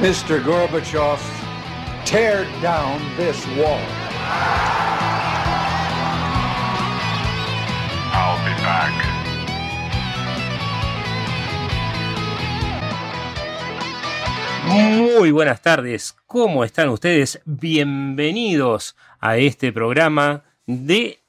Mr. Gorbachev, tear down this wall. I'll be back. Muy buenas tardes, ¿cómo están ustedes? Bienvenidos a este programa de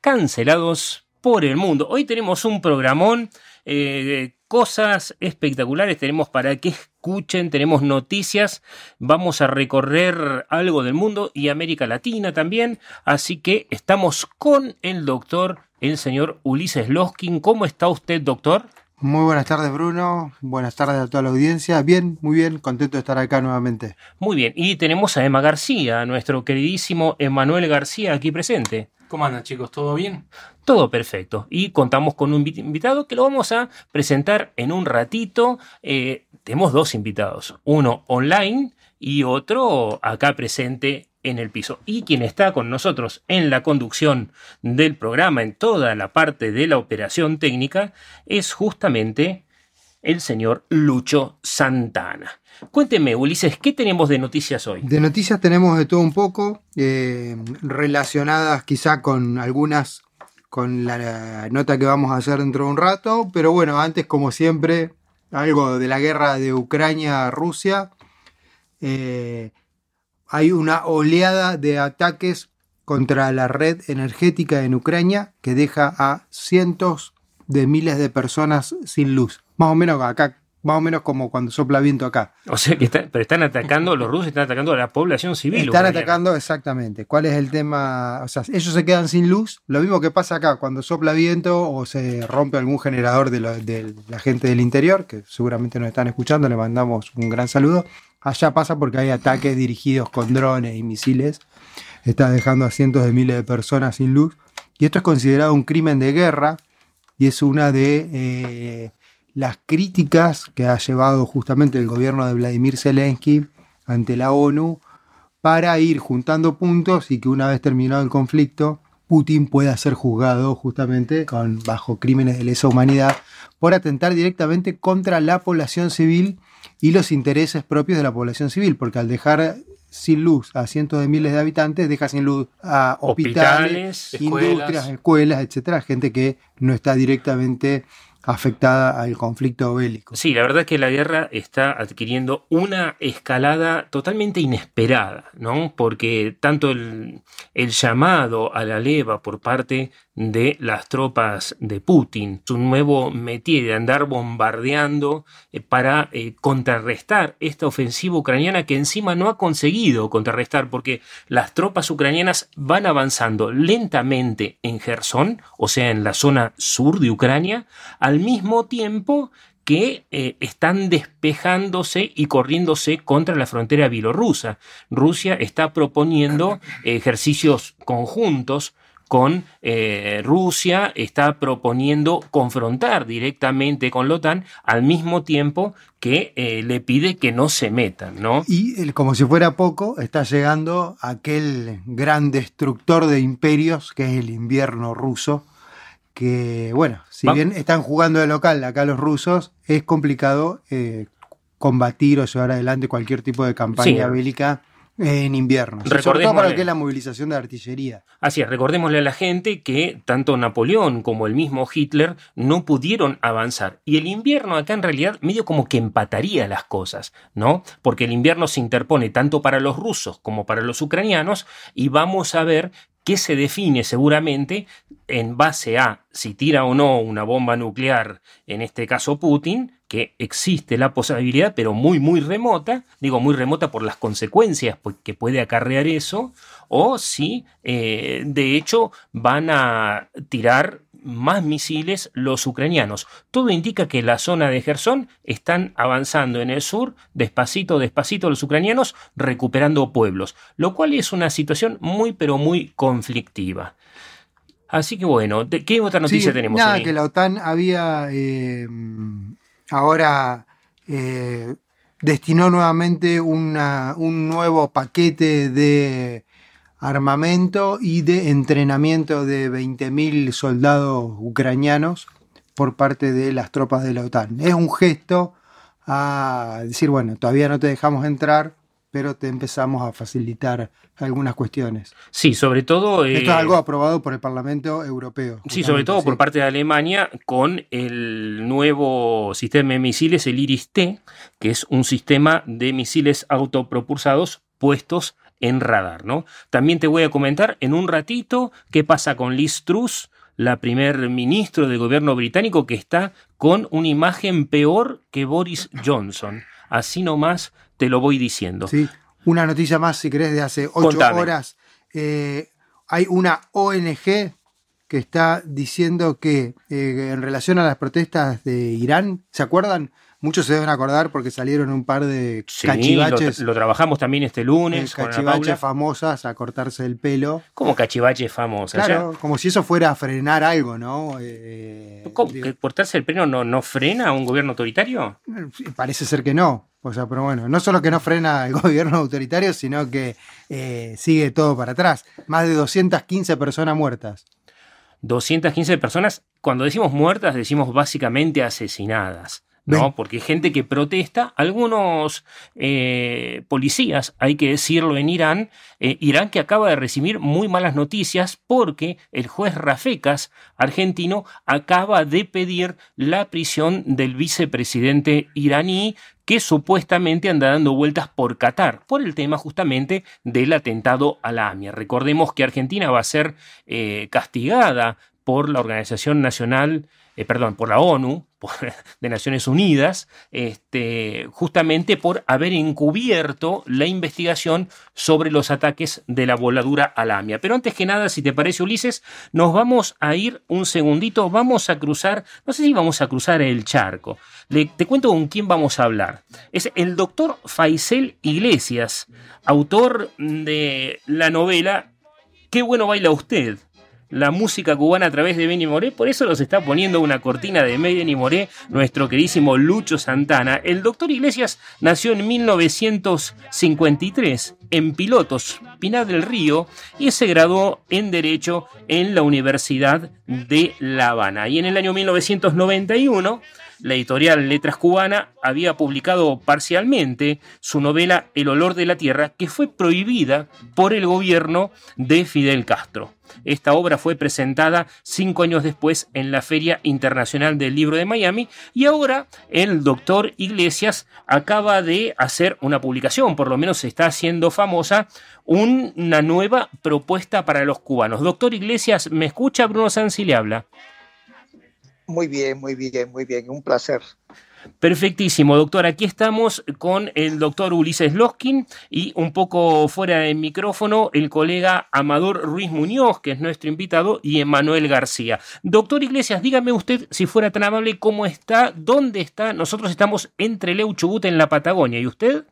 Cancelados por el Mundo. Hoy tenemos un programón, eh, cosas espectaculares tenemos para que escuchen, tenemos noticias, vamos a recorrer algo del mundo y América Latina también, así que estamos con el doctor, el señor Ulises Loskin. ¿Cómo está usted, doctor? Muy buenas tardes, Bruno. Buenas tardes a toda la audiencia. Bien, muy bien, contento de estar acá nuevamente. Muy bien, y tenemos a Emma García, nuestro queridísimo Emanuel García aquí presente. ¿Cómo andan chicos? ¿Todo bien? Todo perfecto. Y contamos con un invi- invitado que lo vamos a presentar en un ratito. Eh, tenemos dos invitados, uno online y otro acá presente en el piso. Y quien está con nosotros en la conducción del programa, en toda la parte de la operación técnica, es justamente el señor Lucho Santana. Cuénteme, Ulises, ¿qué tenemos de noticias hoy? De noticias tenemos de todo un poco, eh, relacionadas quizá con algunas, con la nota que vamos a hacer dentro de un rato, pero bueno, antes como siempre, algo de la guerra de Ucrania-Rusia. Hay una oleada de ataques contra la red energética en Ucrania que deja a cientos de miles de personas sin luz. Más o menos acá, más o menos como cuando sopla viento acá. O sea que está- pero están atacando, los rusos están atacando a la población civil. Están ucraniana. atacando exactamente. ¿Cuál es el tema? O sea, ellos se quedan sin luz. Lo mismo que pasa acá cuando sopla viento o se rompe algún generador de, lo- de la gente del interior, que seguramente nos están escuchando, le mandamos un gran saludo. Allá pasa porque hay ataques dirigidos con drones y misiles. Está dejando a cientos de miles de personas sin luz. Y esto es considerado un crimen de guerra y es una de eh, las críticas que ha llevado justamente el gobierno de Vladimir Zelensky ante la ONU para ir juntando puntos y que una vez terminado el conflicto, Putin pueda ser juzgado justamente con, bajo crímenes de lesa humanidad por atentar directamente contra la población civil y los intereses propios de la población civil, porque al dejar sin luz a cientos de miles de habitantes, deja sin luz a hospitales, Hospitales, industrias, escuelas. escuelas, etcétera, gente que no está directamente afectada al conflicto bélico. Sí, la verdad es que la guerra está adquiriendo una escalada totalmente inesperada, ¿no? Porque tanto el, el llamado a la leva por parte de las tropas de Putin, su nuevo métier de andar bombardeando eh, para eh, contrarrestar esta ofensiva ucraniana que encima no ha conseguido contrarrestar porque las tropas ucranianas van avanzando lentamente en Gerson, o sea, en la zona sur de Ucrania, al mismo tiempo que eh, están despejándose y corriéndose contra la frontera bielorrusa. Rusia está proponiendo ejercicios conjuntos con eh, Rusia, está proponiendo confrontar directamente con la OTAN al mismo tiempo que eh, le pide que no se metan, ¿no? Y el- como si fuera poco, está llegando aquel gran destructor de imperios que es el invierno ruso. Que, bueno, si bien están jugando de local acá los rusos, es complicado eh, combatir o llevar adelante cualquier tipo de campaña Sí. bélica En invierno. Sobre todo para lo que es la movilización de artillería. Así es, recordémosle a la gente que tanto Napoleón como el mismo Hitler no pudieron avanzar. Y el invierno acá en realidad medio como que empataría las cosas, ¿no? Porque el invierno se interpone tanto para los rusos como para los ucranianos y vamos a ver que se define seguramente en base a si tira o no una bomba nuclear, en este caso Putin, que existe la posibilidad, pero muy, muy remota, digo muy remota por las consecuencias que puede acarrear eso, o si eh, de hecho van a tirar más misiles los ucranianos. Todo indica que la zona de Gerson están avanzando en el sur, despacito, despacito los ucranianos, recuperando pueblos, lo cual es una situación muy, pero muy conflictiva. Así que bueno, ¿qué otra noticia tenemos? Nada, que la OTAN había eh, ahora eh, destinó nuevamente un nuevo paquete de armamento y de entrenamiento de 20.000 soldados ucranianos por parte de las tropas de la OTAN. Es un gesto a decir, bueno, todavía no te dejamos entrar, pero te empezamos a facilitar algunas cuestiones. Sí, sobre todo... Esto es algo aprobado por el Parlamento Europeo. Sí, sobre todo por parte de Alemania con el nuevo sistema de misiles, el IRIS-T, que es un sistema de misiles autopropulsados puestos en radar, ¿no? También te voy a comentar en un ratito qué pasa con Liz Truss, la primer ministro del gobierno británico que está con una imagen peor que Boris Johnson. Así nomás te lo voy diciendo. Sí, una noticia más, si querés, de hace ocho horas. Eh, hay una ONG que está diciendo que eh, en relación a las protestas de Irán, ¿se acuerdan? Muchos se deben acordar porque salieron un par de cachivaches. Lo, trabajamos también este lunes. cachivaches famosas a cortarse el pelo. ¿Cómo cachivaches famosas? Claro, como si eso fuera a frenar algo, ¿no? Eh, ¿Cómo? ¿Cortarse el pelo no, no frena a un gobierno autoritario? Parece ser que no. O sea, pero bueno, no solo que no frena el gobierno autoritario, sino que eh, sigue todo para atrás. Más de 215 personas muertas. 215 personas, cuando decimos muertas, decimos básicamente asesinadas. ¿No? Porque hay gente que protesta, algunos eh, policías, hay que decirlo en Irán, eh, Irán que acaba de recibir muy malas noticias porque el juez Rafecas, argentino, acaba de pedir la prisión del vicepresidente iraní que supuestamente anda dando vueltas por Qatar, por el tema justamente del atentado a la AMIA. Recordemos que Argentina va a ser eh, castigada por la Organización Nacional, perdón, por la ONU, de Naciones Unidas, este, justamente por haber encubierto la investigación sobre los ataques de la voladura a la AMIA. Pero antes que nada, si te parece, Ulises, nos vamos a ir un segundito, vamos a cruzar, no sé si vamos a cruzar el charco. te cuento con quién vamos a hablar. Es el doctor Faisel Iglesias, autor de la novela Qué bueno baila usted la música cubana a través de Benny Moré. Por eso nos está poniendo una cortina de Benny Moré, nuestro queridísimo Lucho Santana. El doctor Iglesias nació en 1953 en Pilotos, Pinar del Río, y se graduó en Derecho en la Universidad de La Habana. Y en el año 1991 la editorial Letras Cubana había publicado parcialmente su novela El olor de la tierra, que fue prohibida por el gobierno de Fidel Castro. Esta obra fue presentada cinco años después en la Feria Internacional del Libro de Miami y ahora el doctor Iglesias acaba de hacer una publicación, por lo menos se está haciendo famosa, una nueva propuesta para los cubanos. Doctor Iglesias, ¿me escucha? Bruno Sansi le habla. Muy bien, muy bien, muy bien. Un placer. Perfectísimo, doctor. Aquí estamos con el doctor Ulises Loskin y un poco fuera del micrófono el colega Amador Ruiz Muñoz, que es nuestro invitado, y Emanuel García. Doctor Iglesias, dígame usted, si fuera tan amable, cómo está, dónde está. Nosotros estamos entre Leu Chubut en la Patagonia. ¿Y usted?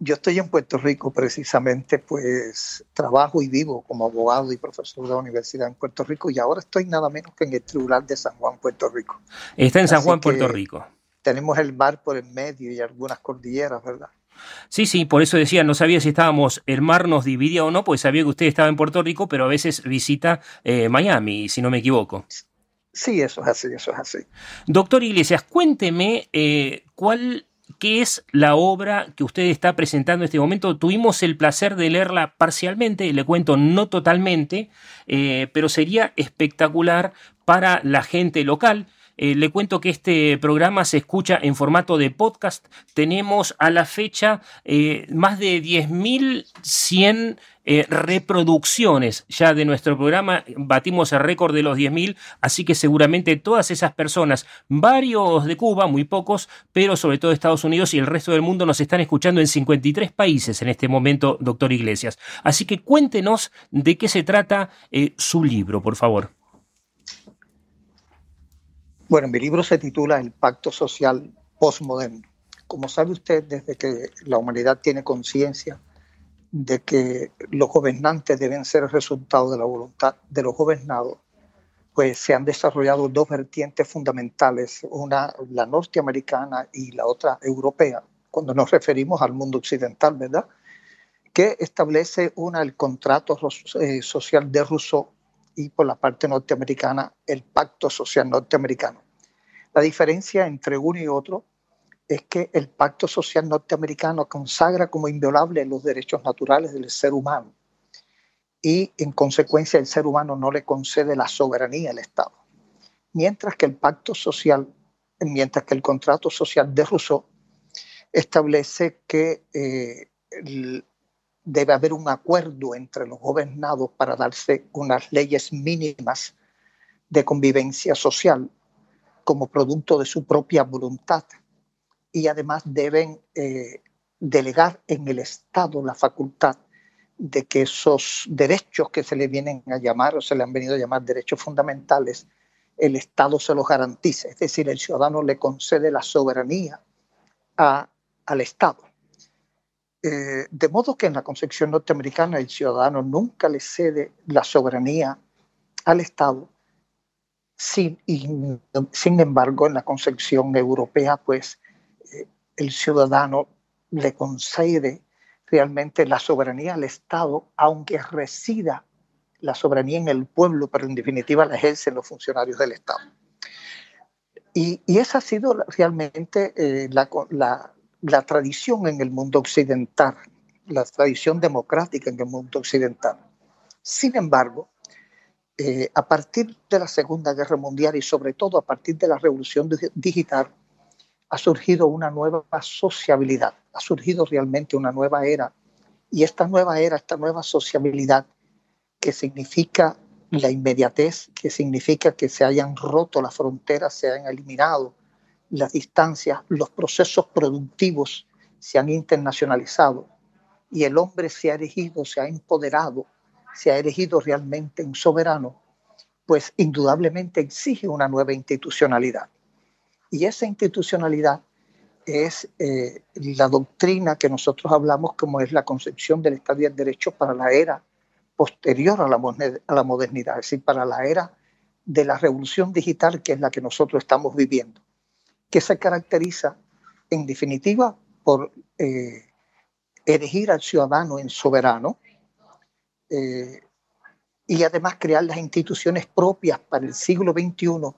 Yo estoy en Puerto Rico precisamente, pues trabajo y vivo como abogado y profesor de la universidad en Puerto Rico y ahora estoy nada menos que en el Tribunal de San Juan, Puerto Rico. Está en San Juan, Puerto Rico. Tenemos el mar por el medio y algunas cordilleras, ¿verdad? Sí, sí, por eso decía, no sabía si estábamos, el mar nos dividía o no, pues sabía que usted estaba en Puerto Rico, pero a veces visita eh, Miami, si no me equivoco. Sí, eso es así, eso es así. Doctor Iglesias, cuénteme eh, cuál ¿qué es la obra que usted está presentando en este momento? Tuvimos el placer de leerla parcialmente, le cuento no totalmente, eh, pero sería espectacular para la gente local. Eh, le cuento que este programa se escucha en formato de podcast. Tenemos a la fecha eh, más de 10.100 eh, reproducciones ya de nuestro programa. Batimos el récord de los 10.000, así que seguramente todas esas personas, varios de Cuba, muy pocos, pero sobre todo Estados Unidos y el resto del mundo nos están escuchando en 53 países en este momento, doctor Iglesias. Así que cuéntenos de qué se trata su libro, por favor. Bueno, mi libro se titula El Pacto Social Postmoderno. Como sabe usted, desde que la humanidad tiene conciencia de que los gobernantes deben ser el resultado de la voluntad de los gobernados, pues se han desarrollado dos vertientes fundamentales, una la norteamericana y la otra europea, cuando nos referimos al mundo occidental, ¿verdad? Que establece una el contrato eh, social de Rousseau y por la parte norteamericana el Pacto Social Norteamericano. La diferencia entre uno y otro es que el Pacto Social Norteamericano consagra como inviolables los derechos naturales del ser humano y en consecuencia el ser humano no le concede la soberanía al Estado. Mientras que el Pacto Social, mientras que el contrato social de Rousseau establece que eh, debe haber un acuerdo entre los gobernados para darse unas leyes mínimas de convivencia social como producto de su propia voluntad y además deben eh, delegar en el Estado la facultad de que esos derechos que se le vienen a llamar o se le han venido a llamar derechos fundamentales, el Estado se los garantice, es decir, el ciudadano le concede la soberanía al Estado. Eh, de modo que en la concepción norteamericana el ciudadano nunca le cede la soberanía al Estado. Sin, sin embargo, en la concepción europea, pues eh, el ciudadano le concede realmente la soberanía al Estado, aunque resida la soberanía en el pueblo, pero en definitiva la ejercen los funcionarios del Estado. Y, esa ha sido realmente eh, la, la tradición en el mundo occidental, la tradición democrática en el mundo occidental. Sin embargo, eh, a partir de la Segunda Guerra Mundial y sobre todo a partir de la revolución digital, ha surgido una nueva sociabilidad, ha surgido realmente una nueva era. Y esta nueva era, esta nueva sociabilidad, que significa la inmediatez, que significa que se hayan roto las fronteras, se hayan eliminado las distancias, los procesos productivos se han internacionalizado y el hombre se ha erigido, se ha empoderado, se ha erigido realmente en soberano, pues indudablemente exige una nueva institucionalidad. Y esa institucionalidad es eh, la doctrina que nosotros hablamos como es la concepción del Estado el Derecho para la era posterior a la, a la modernidad, es decir, para la era de la revolución digital que es la que nosotros estamos viviendo que se caracteriza en definitiva por eh, elegir al ciudadano en soberano eh, y además crear las instituciones propias para el siglo XXI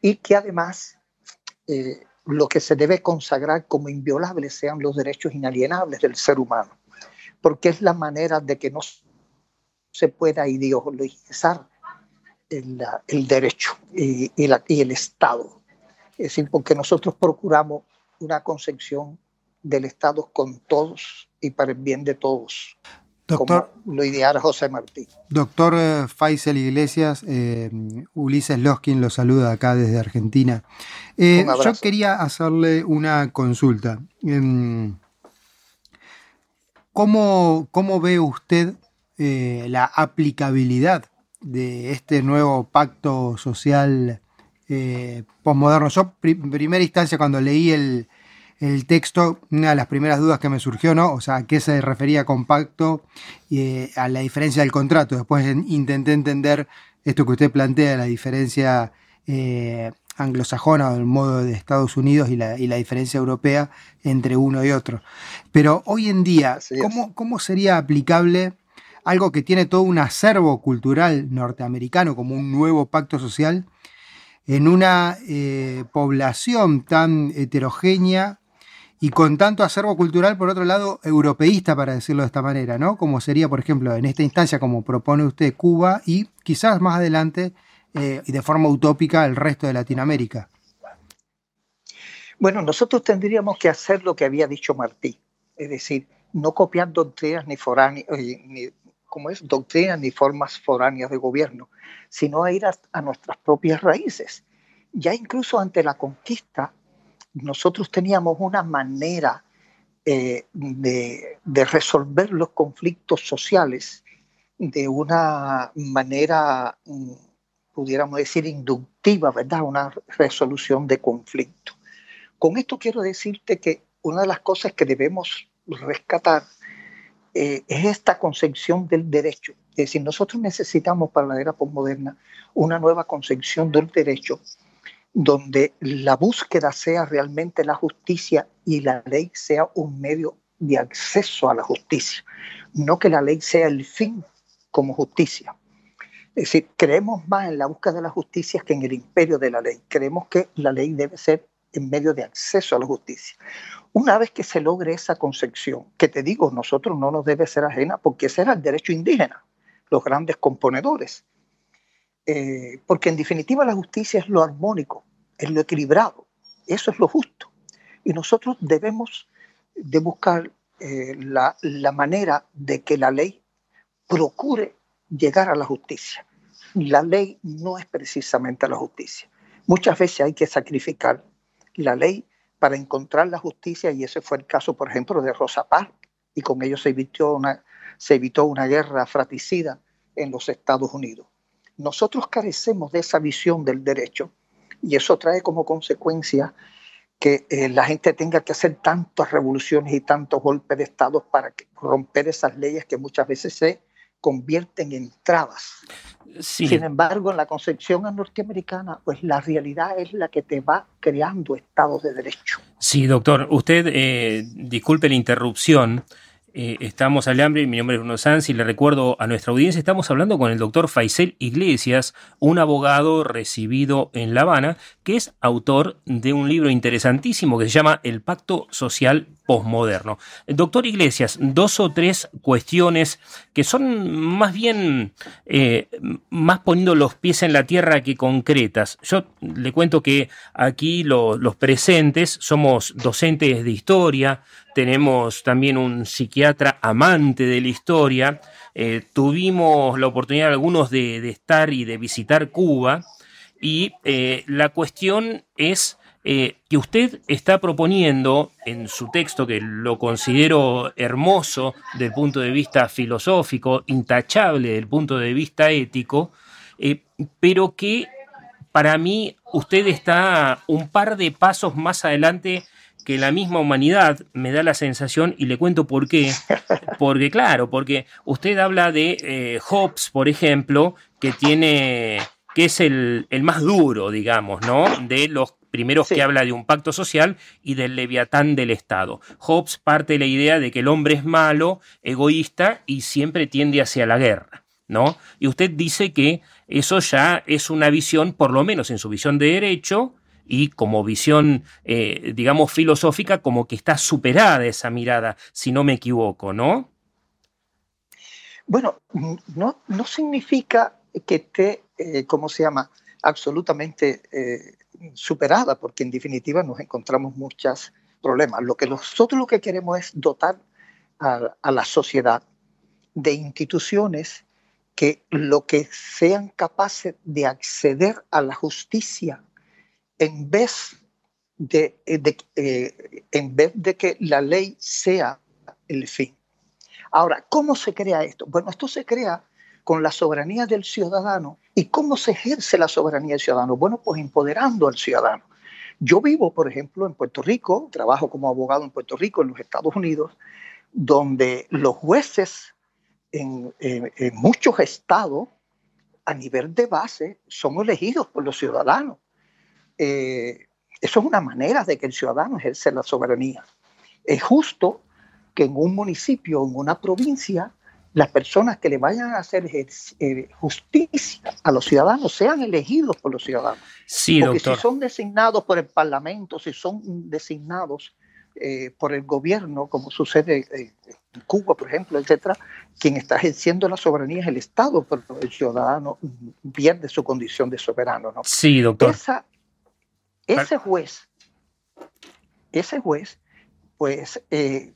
y que además eh, lo que se debe consagrar como inviolables sean los derechos inalienables del ser humano, porque es la manera de que no se pueda ideologizar el, derecho y el Estado es decir, porque nosotros procuramos una concepción del Estado con todos y para el bien de todos. Doctor, como lo ideara José Martí. Doctor eh, Faisal Iglesias, eh, Ulises Loskin lo saluda acá desde Argentina. Eh, yo quería hacerle una consulta. Em, ¿Cómo, ¿Cómo, ve usted la aplicabilidad de este nuevo pacto social eh, postmoderno. Yo, en primera instancia, cuando leí el, texto, una de las primeras dudas que me surgió, ¿no? O sea, ¿a qué se refería compacto eh, a la diferencia del contrato? Después intenté entender esto que usted plantea, la diferencia eh, anglosajona o el modo de Estados Unidos y la, diferencia europea entre uno y otro. Pero hoy en día, ¿cómo, ¿cómo sería aplicable algo que tiene todo un acervo cultural norteamericano como un nuevo pacto social? En una eh, población tan heterogénea y con tanto acervo cultural, por otro lado, europeísta, para decirlo de esta manera, ¿no? Como sería, por ejemplo, en esta instancia, como propone usted, Cuba y quizás más adelante, eh, y de forma utópica, el resto de Latinoamérica. Bueno, nosotros tendríamos que hacer lo que había dicho Martí, es decir, no copiar doctrinas ni foráneas, eh, ni, como es, doctrinas ni formas foráneas de gobierno, sino ir a nuestras propias raíces. Ya incluso ante la conquista, nosotros teníamos una manera eh, de, resolver los conflictos sociales de una manera, mm, pudiéramos decir, inductiva, ¿verdad? Una resolución de conflicto. Con esto quiero decirte que una de las cosas que debemos rescatar eh, es esta concepción del derecho. Es decir, nosotros necesitamos para la era postmoderna una nueva concepción del derecho donde la búsqueda sea realmente la justicia y la ley sea un medio de acceso a la justicia, no que la ley sea el fin como justicia. Es decir, creemos más en la búsqueda de la justicia que en el imperio de la ley. Creemos que la ley debe ser en medio de acceso a la justicia. Una vez que se logre esa concepción, que te digo, nosotros no nos debe ser ajena, porque ese era el derecho indígena, los grandes componedores. Eh, porque en definitiva la justicia es lo armónico, es lo equilibrado, eso es lo justo. Y nosotros debemos de buscar eh, la, la manera de que la ley procure llegar a la justicia. La ley no es precisamente la justicia. Muchas veces hay que sacrificar la ley para encontrar la justicia y ese fue el caso, por ejemplo, de Rosa Parks y con ello se evitó una, se evitó una guerra fratricida en los Estados Unidos. Nosotros carecemos de esa visión del derecho y eso trae como consecuencia que eh, la gente tenga que hacer tantas revoluciones y tantos golpes de Estado para romper esas leyes que muchas veces se convierten en trabas. Sin embargo, en la concepción norteamericana, pues la realidad es la que te va creando estados de derecho. Sí, doctor, usted, eh, disculpe la interrupción, eh, estamos al hambre, mi nombre es Bruno Sanz y le recuerdo a nuestra audiencia, estamos hablando con el doctor Faisel Iglesias, un abogado recibido en La Habana, que es autor de un libro interesantísimo que se llama El Pacto Social Postmoderno. Doctor Iglesias, dos o tres cuestiones que son más bien, eh, más poniendo los pies en la tierra que concretas. Yo le cuento que aquí los presentes somos docentes de historia, tenemos también un psiquiatra amante de la historia, eh, tuvimos la oportunidad algunos de, estar y de visitar Cuba y eh, la cuestión es eh, que usted está proponiendo en su texto, que lo considero hermoso desde el punto de vista filosófico, intachable desde el punto de vista ético, pero que para mí usted está un par de pasos más adelante que la misma humanidad me da la sensación, y le cuento por qué, porque claro, porque usted habla de eh, Hobbes, por ejemplo, que tiene, que es el, más duro, digamos, ¿no? De los primeros que habla de un pacto social y del leviatán del Estado. Hobbes parte de la idea de que el hombre es malo, egoísta y siempre tiende hacia la guerra. ¿No? Y usted dice que eso ya es una visión, por lo menos en su visión de derecho, y como visión, eh, digamos, filosófica, como que está superada esa mirada, si no me equivoco, ¿no? Bueno, no, no significa que esté, eh, ¿cómo se llama?, absolutamente eh, superada, porque en definitiva nos encontramos muchos problemas. Lo que nosotros lo que queremos es dotar a, a la sociedad de instituciones que lo que sean capaces de acceder a la justicia en vez de, eh, eh, en vez de que la ley sea el fin. Ahora, ¿cómo se crea esto? Bueno, esto se crea con la soberanía del ciudadano. ¿Y cómo se ejerce la soberanía del ciudadano? Bueno, pues empoderando al ciudadano. Yo vivo, por ejemplo, en Puerto Rico, trabajo como abogado en Puerto Rico, en los Estados Unidos, donde los jueces en, en muchos estados, a nivel de base, son elegidos por los ciudadanos. Eh, eso es una manera de que el ciudadano ejerce la soberanía. Es justo que en un municipio, en una provincia, las personas que le vayan a hacer eh, justicia a los ciudadanos sean elegidos por los ciudadanos. Sí, Porque si son designados por el Parlamento, si son designados eh, por el gobierno, como sucede eh, en Cuba, por ejemplo, etcétera, quien está ejerciendo la soberanía es el Estado, pero el ciudadano pierde su condición de soberano. ¿no? Sí, doctor. Esa, ese juez, ese juez, pues, eh,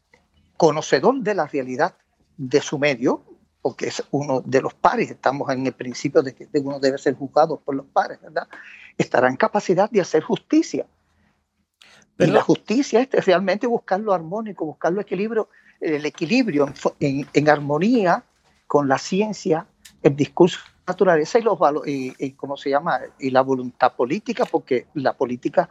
conocedor de la realidad de su medio, porque es uno de los pares, estamos en el principio de que uno debe ser juzgado por los pares, ¿verdad? Estará en capacidad de hacer justicia. Pero, y la justicia es realmente buscar lo armónico, buscar lo equilibrio, el equilibrio en, en, armonía con la ciencia, el discurso naturaleza y los y, y, ¿cómo se llama? y la voluntad política, porque la política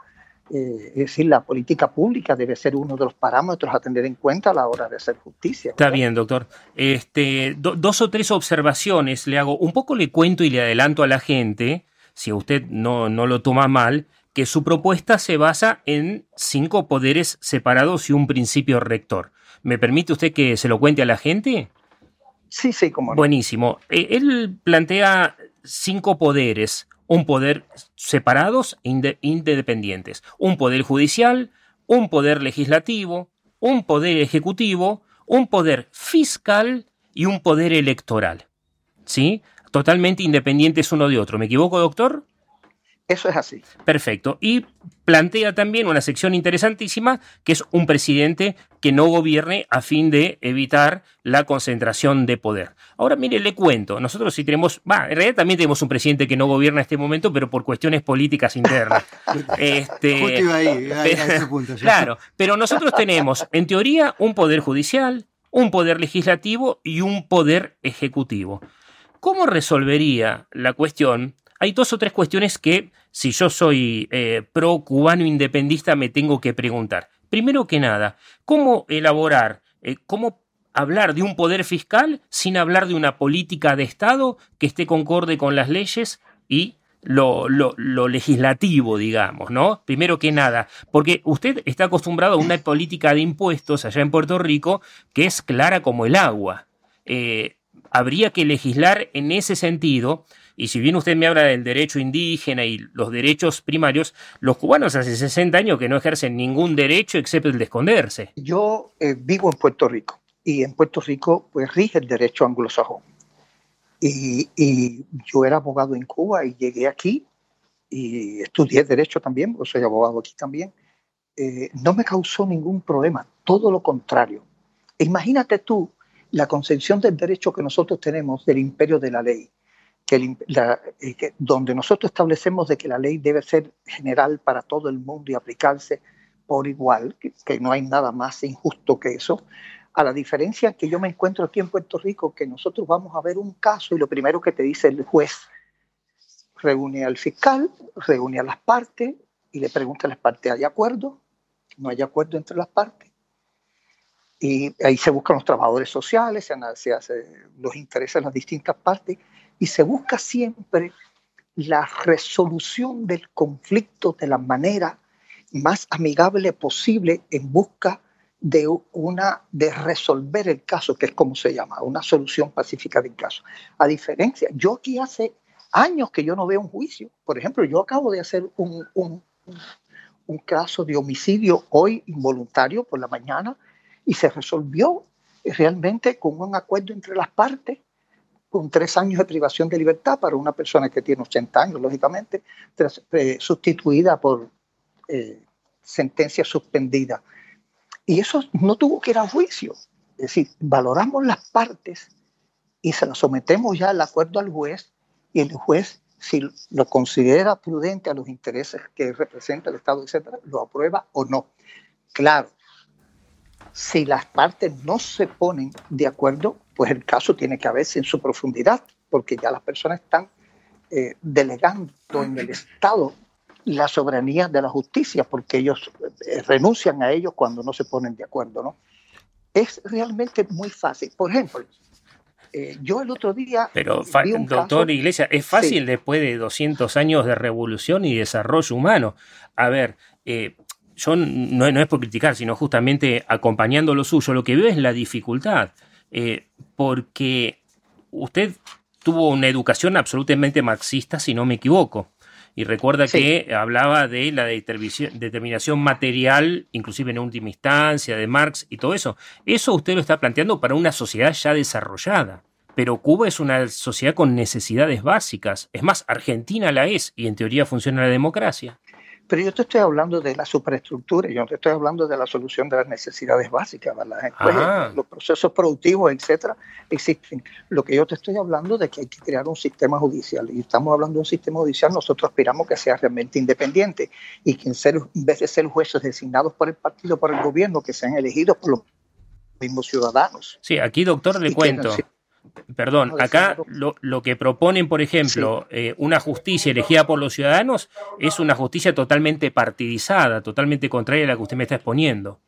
eh, es decir, la política pública debe ser uno de los parámetros a tener en cuenta a la hora de hacer justicia. ¿verdad? Está bien, doctor. Este, do, dos o tres observaciones le hago. Un poco le cuento y le adelanto a la gente, si usted no, no lo toma mal, que su propuesta se basa en cinco poderes separados y un principio rector. ¿Me permite usted que se lo cuente a la gente? Sí, sí, como. No. Buenísimo. Eh, él plantea cinco poderes un poder separados e independientes. Un poder judicial, un poder legislativo, un poder ejecutivo, un poder fiscal y un poder electoral. ¿Sí? Totalmente independientes uno de otro. ¿Me equivoco, doctor? Eso es así. Perfecto. Y plantea también una sección interesantísima, que es un presidente que no gobierne a fin de evitar la concentración de poder. Ahora, mire, le cuento, nosotros sí tenemos, va, en realidad también tenemos un presidente que no gobierna en este momento, pero por cuestiones políticas internas. este, ahí, ahí, a ese punto, ya. Claro, pero nosotros tenemos, en teoría, un poder judicial, un poder legislativo y un poder ejecutivo. ¿Cómo resolvería la cuestión? Hay dos o tres cuestiones que, si yo soy eh, pro cubano independista, me tengo que preguntar. Primero que nada, ¿cómo elaborar, eh, cómo hablar de un poder fiscal sin hablar de una política de Estado que esté concorde con las leyes y lo, lo, lo, legislativo, digamos, ¿no? Primero que nada, porque usted está acostumbrado a una política de impuestos allá en Puerto Rico que es clara como el agua. Eh, habría que legislar en ese sentido. Y si bien usted me habla del derecho indígena y los derechos primarios, los cubanos hace 60 años que no ejercen ningún derecho excepto el de esconderse. Yo eh, vivo en Puerto Rico y en Puerto Rico pues rige el derecho anglosajón. Y, y, yo era abogado en Cuba y llegué aquí y estudié derecho también, porque soy abogado aquí también. Eh, no me causó ningún problema, todo lo contrario. Imagínate tú la concepción del derecho que nosotros tenemos del imperio de la ley, que, el, la, eh, que donde nosotros establecemos de que la ley debe ser general para todo el mundo y aplicarse por igual, que, que no hay nada más injusto que eso, a la diferencia que yo me encuentro aquí en Puerto Rico, que nosotros vamos a ver un caso y lo primero que te dice el juez, reúne al fiscal, reúne a las partes y le pregunta a las partes, ¿hay acuerdo? ¿No hay acuerdo entre las partes? Y ahí se buscan los trabajadores sociales, se, hace los intereses de las distintas partes y se busca siempre la resolución del conflicto de la manera más amigable posible en busca de una de resolver el caso, que es como se llama, una solución pacífica del caso. A diferencia, yo aquí hace años que yo no veo un juicio. Por ejemplo, yo acabo de hacer un, un, un caso de homicidio hoy involuntario por la mañana y se resolvió realmente con un acuerdo entre las partes, con tres años de privación de libertad para una persona que tiene 80 años, lógicamente, tras, eh, sustituida por eh, sentencia suspendida. Y eso no tuvo que ir a juicio. Es decir, valoramos las partes y se las sometemos ya al acuerdo al juez y el juez, si lo considera prudente a los intereses que representa el Estado, etcétera, lo aprueba o no. Claro, si las partes no se ponen de acuerdo, pues el caso tiene que verse en su profundidad, porque ya las personas están eh, delegando en el Estado la soberanía de la justicia, porque ellos eh, renuncian a ellos cuando no se ponen de acuerdo, ¿no? Es realmente muy fácil. Por ejemplo, eh, yo el otro día... Pero, doctor caso, Iglesia, es fácil sí. después de 200 años de revolución y desarrollo humano. A ver, eh, yo no, no, es por criticar, sino justamente acompañando lo suyo, lo que veo es la dificultad, eh, porque usted tuvo una educación absolutamente marxista, si no me equivoco. y recuerda que hablaba de la determinación material, inclusive en última instancia, de Marx y todo eso. Eso usted lo está planteando para una sociedad ya desarrollada. Pero Cuba es una sociedad con necesidades básicas. Es más, Argentina la es y en teoría funciona la democracia. Pero yo te estoy hablando de la superestructura, yo no te estoy hablando de la solución de las necesidades básicas, ¿verdad? Pues, los procesos productivos, etcétera, existen. Lo que yo te estoy hablando de que hay que crear un sistema judicial, y estamos hablando de un sistema judicial, nosotros aspiramos que sea realmente independiente y que en, ser, en vez de ser jueces designados por el partido, por el gobierno, que sean elegidos por los mismos ciudadanos. Sí, aquí, doctor, le cuento. Perdón, acá lo, que proponen, por ejemplo, eh, una justicia elegida por los ciudadanos es una justicia totalmente partidizada, totalmente contraria a la que usted me está exponiendo.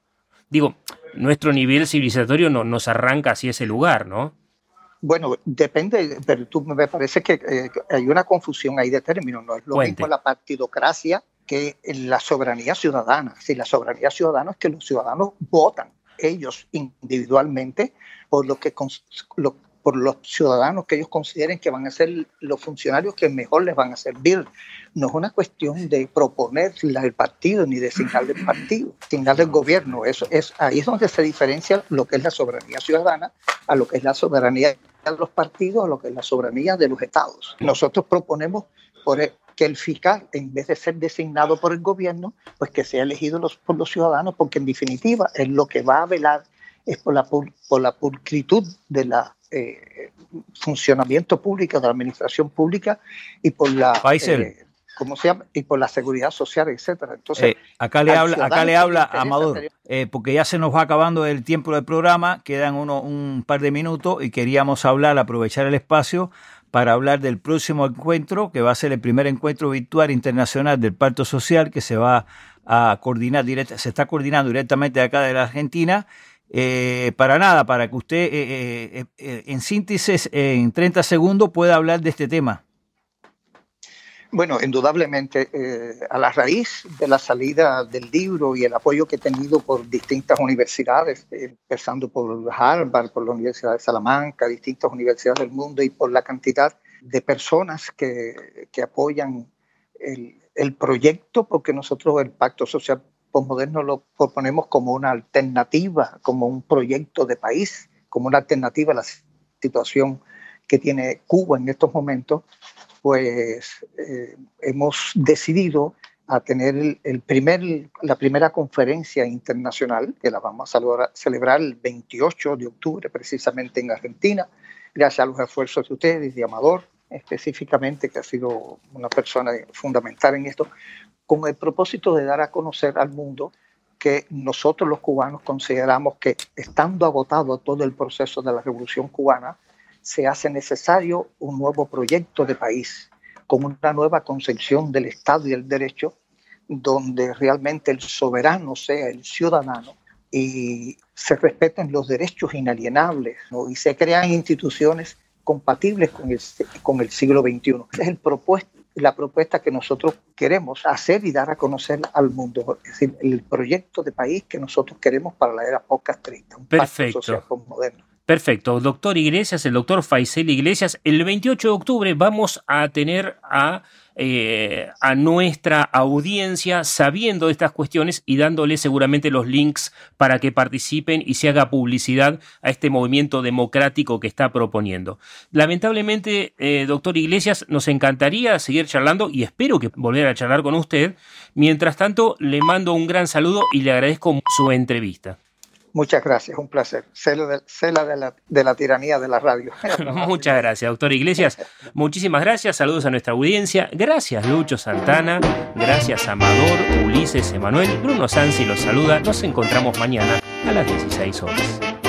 Digo, nuestro nivel civilizatorio no, nos arranca hacia ese lugar, ¿no? Bueno, depende, pero tú me parece que eh, hay una confusión ahí de términos, no es lo mismo la partidocracia que la soberanía ciudadana. Si la soberanía ciudadana es que los ciudadanos votan ellos individualmente por lo que, lo, por los ciudadanos que ellos consideren que van a ser los funcionarios que mejor les van a servir. No es una cuestión de proponer el partido ni de asignarle el partido, asignarle el gobierno. Eso es, ahí es donde se diferencia lo que es la soberanía ciudadana a lo que es la soberanía de los partidos, a lo que es la soberanía de los estados. Nosotros proponemos por e, que el fiscal, en vez de ser designado por el gobierno, pues que sea elegido por los ciudadanos, porque en definitiva es lo que va a velar es por la, por la pulcritud de la eh, funcionamiento público, de la administración pública y por la... Eh, ¿cómo se llama? Y por la seguridad social, etcétera. Entonces, eh, acá le habla, acá le habla Amador, porque ya se nos va acabando el tiempo del programa, quedan uno, un par de minutos y queríamos hablar, aprovechar el espacio para hablar del próximo encuentro, que va a ser el primer encuentro virtual internacional del Pacto Social, que se va a coordinar directa, se está coordinando directamente acá de la Argentina eh, para nada, para que usted eh, eh, en síntesis, en 30 segundos, pueda hablar de este tema. Bueno, indudablemente, a la raíz de la salida del libro y el apoyo que he tenido por distintas universidades, empezando por Harvard, por la Universidad de Salamanca, distintas universidades del mundo y por la cantidad de personas que, que apoyan el, el, proyecto, porque nosotros el Pacto Social posmoderno lo proponemos como una alternativa, como un proyecto de país, como una alternativa a la situación que tiene Cuba en estos momentos, pues eh, hemos decidido a tener el, primer, la primera conferencia internacional, que la vamos a celebrar el 28 de octubre, precisamente en Argentina, gracias a los esfuerzos de ustedes, de Amador, específicamente, que ha sido una persona fundamental en esto, con el propósito de dar a conocer al mundo que nosotros los cubanos consideramos que estando agotado todo el proceso de la revolución cubana, se hace necesario un nuevo proyecto de país, con una nueva concepción del Estado y el derecho, donde realmente el soberano sea el ciudadano y se respeten los derechos inalienables y se crean instituciones compatibles con el, con el siglo XXI. es el la propuesta que nosotros queremos hacer y dar a conocer al mundo. Es decir, el proyecto de país que nosotros queremos para la era post-castrista. Un Perfecto. social postmoderno. Perfecto. Doctor Iglesias, el doctor Faisel Iglesias, el 28 de octubre vamos a tener a eh, nuestra audiencia sabiendo de estas cuestiones y dándole seguramente los links para que participen y se haga publicidad a este movimiento democrático que está proponiendo. Lamentablemente, eh, doctor Iglesias, nos encantaría seguir charlando y espero que volver a charlar con usted. Mientras tanto, le mando un gran saludo y le agradezco su entrevista. Muchas gracias, un placer. Cela de, la, tiranía de la radio. Muchas gracias, doctor Iglesias. Muchísimas gracias, saludos a nuestra audiencia. Gracias, Lucho Santana. Gracias, Amador, Ulises, Emanuel. Bruno Sansi los saluda. Nos encontramos mañana a las 16 horas.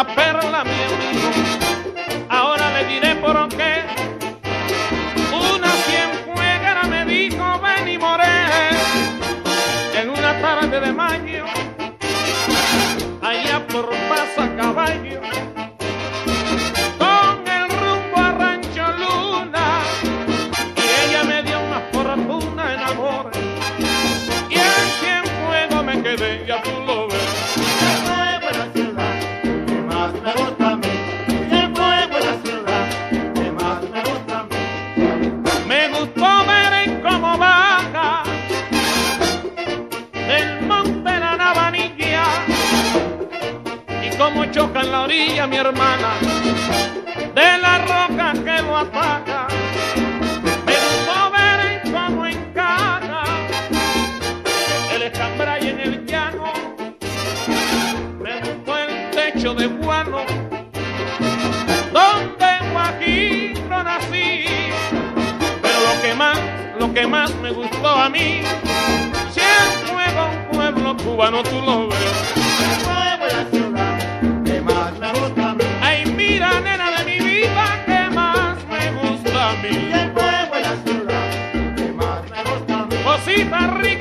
una perla, mi amigo. Ahora le diré por qué. Una cienfuegara me dijo, ven y moré. En una tarde de mayo, allá por Paso Caballo. Mi hermana, de la roca que lo ataca. Me gustó ver en cómo encaja el escambray en el llano. Me gustó el techo de guano, donde Guajiro nací. Pero lo que más, lo que más me gustó a mí, si es nuevo pueblo cubano, tú lo ves. Costa Rica.